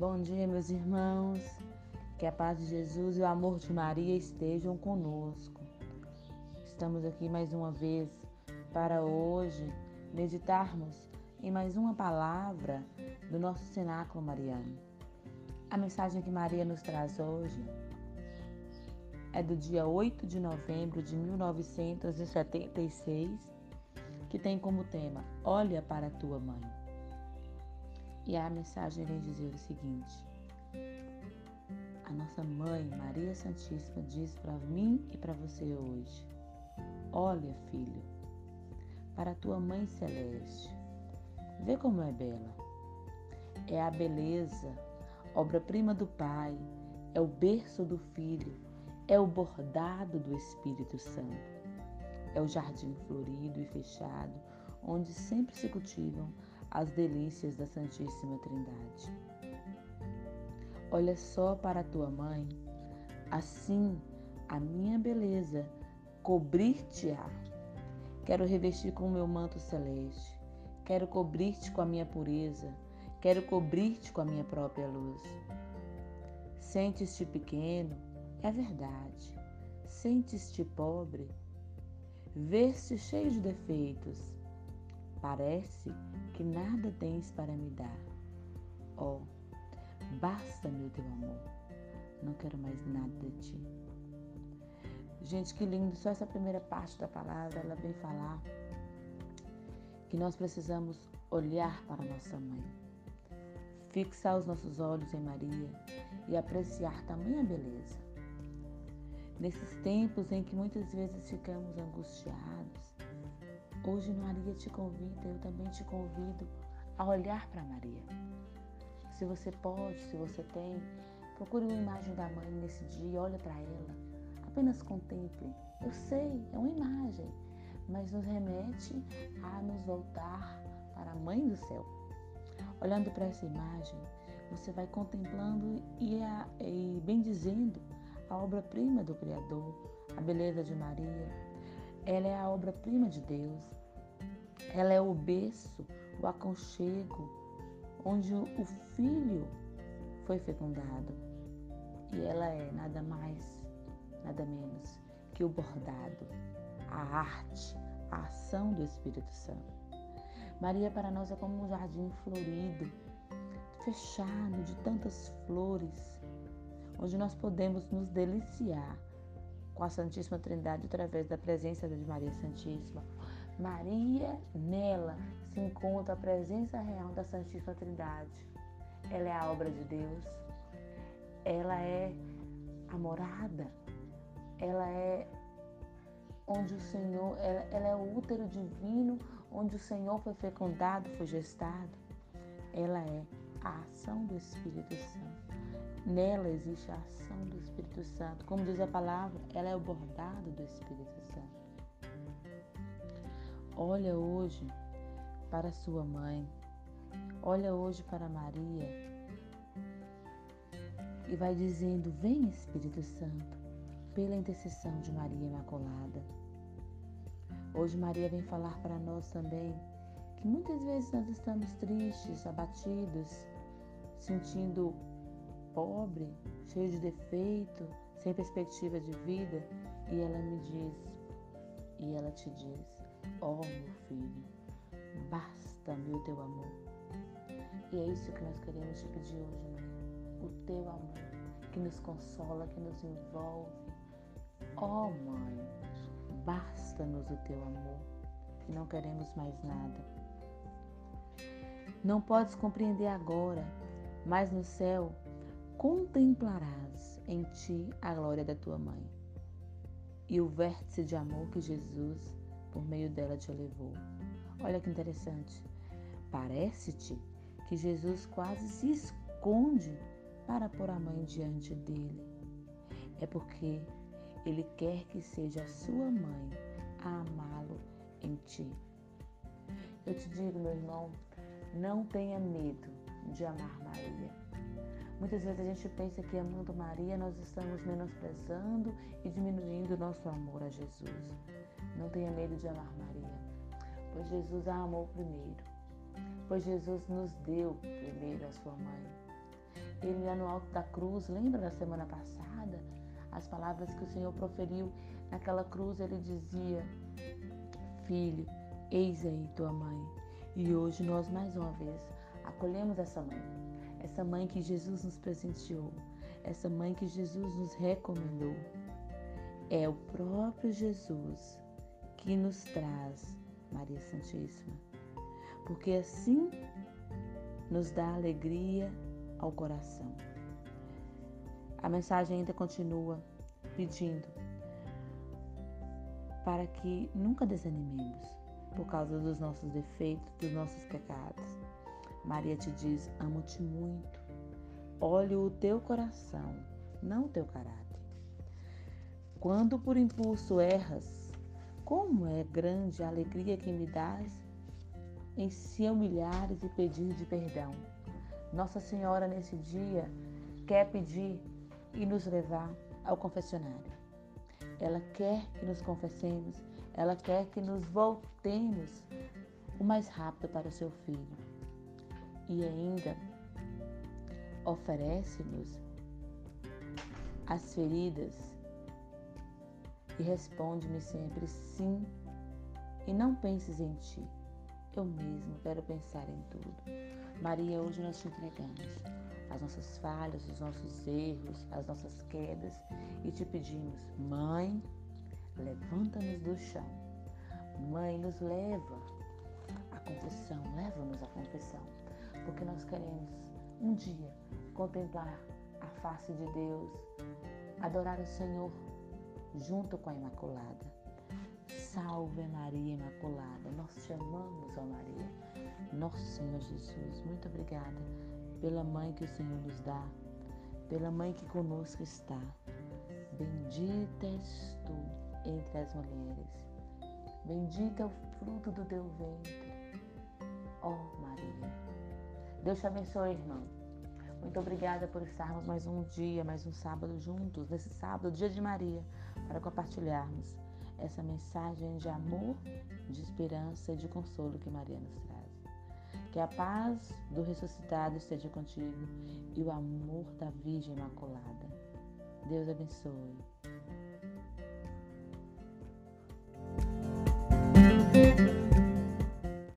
Bom dia, meus irmãos. Que a paz de Jesus e o amor de Maria estejam conosco. Estamos aqui mais uma vez para hoje meditarmos em mais uma palavra do nosso cenáculo mariano. A mensagem que Maria nos traz hoje é do dia 8 de novembro de 1976, que tem como tema Olha para a tua mãe. E a mensagem vem dizer o seguinte: A nossa mãe, Maria Santíssima, diz para mim e para você hoje: Olha, filho, para tua mãe celeste. Vê como é bela. É a beleza, obra-prima do Pai, é o berço do Filho, é o bordado do Espírito Santo. É o jardim florido e fechado, onde sempre se cultivam as delícias da Santíssima Trindade. Olha só para tua mãe, assim a minha beleza cobrir-te-á. Quero revestir com o meu manto celeste, quero cobrir-te com a minha pureza, quero cobrir-te com a minha própria luz. Sentes-te pequeno, é verdade. Sentes-te pobre, vês-te cheio de defeitos. Parece que nada tens para me dar. Oh, basta-me o teu amor. Não quero mais nada de ti. Gente, que lindo! Só essa primeira parte da palavra, ela vem falar que nós precisamos olhar para nossa mãe, fixar os nossos olhos em Maria e apreciar tamanha beleza. Nesses tempos em que muitas vezes ficamos angustiados, hoje Maria te convida, eu também te convido a olhar para Maria. Se você pode, se você tem, procure uma imagem da mãe nesse dia, olha para ela Apenas contemple. Eu sei, é uma imagem, mas nos remete a nos voltar para a Mãe do Céu. Olhando para essa imagem, você vai contemplando e, a, e bendizendo a obra-prima do Criador, a beleza de Maria. Ela é a obra-prima de Deus. Ela é o berço, o aconchego, onde o Filho foi fecundado. E ela é nada mais nada menos que o bordado, a arte, a ação do Espírito Santo. Maria para nós é como um jardim florido, fechado de tantas flores, onde nós podemos nos deliciar com a Santíssima Trindade através da presença de Maria Santíssima. Maria, nela se encontra a presença real da Santíssima Trindade. Ela é a obra de Deus, ela é a morada ela é onde o Senhor, ela, ela é o útero divino onde o Senhor foi fecundado, foi gestado. Ela é a ação do Espírito Santo. Nela existe a ação do Espírito Santo. Como diz a palavra, ela é o bordado do Espírito Santo. Olha hoje para sua mãe. Olha hoje para Maria. E vai dizendo: Vem Espírito Santo pela intercessão de Maria Imaculada. Hoje Maria vem falar para nós também que muitas vezes nós estamos tristes, abatidos, sentindo pobre, cheio de defeito, sem perspectiva de vida, e ela me diz, e ela te diz: oh, meu filho, basta-me o teu amor. E é isso que nós queremos te pedir hoje, mãe. O teu amor, que nos consola, que nos envolve, oh, Mãe, basta-nos o teu amor, que não queremos mais nada. Não podes compreender agora, mas no céu contemplarás em ti a glória da tua mãe e o vértice de amor que Jesus, por meio dela, te levou. Olha que interessante. Parece-te que Jesus quase se esconde para pôr a mãe diante dele. É porque ele quer que seja a sua mãe a amá-lo em ti. Eu te digo, meu irmão, não tenha medo de amar Maria. Muitas vezes a gente pensa que amando Maria nós estamos menosprezando e diminuindo o nosso amor a Jesus. Não tenha medo de amar Maria, pois Jesus a amou primeiro, pois Jesus nos deu primeiro a sua mãe. ele lá no alto da cruz, lembra da semana passada? As palavras que o Senhor proferiu naquela cruz, ele dizia: Filho, eis aí tua mãe. E hoje nós mais uma vez acolhemos essa mãe, essa mãe que Jesus nos presenteou, essa mãe que Jesus nos recomendou. É o próprio Jesus que nos traz Maria Santíssima, porque assim nos dá alegria ao coração. A mensagem ainda continua pedindo para que nunca desanimemos por causa dos nossos defeitos, dos nossos pecados. Maria te diz: Amo-te muito. Olho o teu coração, não o teu caráter. Quando por impulso erras, como é grande a alegria que me dás em se humilhares e pedir de perdão. Nossa Senhora, nesse dia, quer pedir e nos levar ao confessionário. Ela quer que nos confessemos, ela quer que nos voltemos o mais rápido para o seu filho. E ainda oferece-nos as feridas e responde-me sempre sim. E não penses em ti. Eu mesmo quero pensar em tudo. Maria, hoje nós te entregamos as nossas falhas, os nossos erros, as nossas quedas e te pedimos, Mãe, levanta-nos do chão. Mãe, nos leva à confissão, leva-nos à confissão, porque nós queremos um dia contemplar a face de Deus, adorar o Senhor junto com a Imaculada. Salve Maria Imaculada, nós te amamos, ó Maria. Nosso Senhor Jesus, muito obrigada pela mãe que o Senhor nos dá, pela mãe que conosco está. Bendita és tu entre as mulheres, bendito é o fruto do teu ventre, ó Maria. Deus te abençoe, irmão. Muito obrigada por estarmos mais um dia, mais um sábado juntos, nesse sábado, dia de Maria, para compartilharmos essa mensagem de amor, de esperança e de consolo que Maria nos traz. Que a paz do ressuscitado esteja contigo e o amor da Virgem Imaculada. Deus abençoe.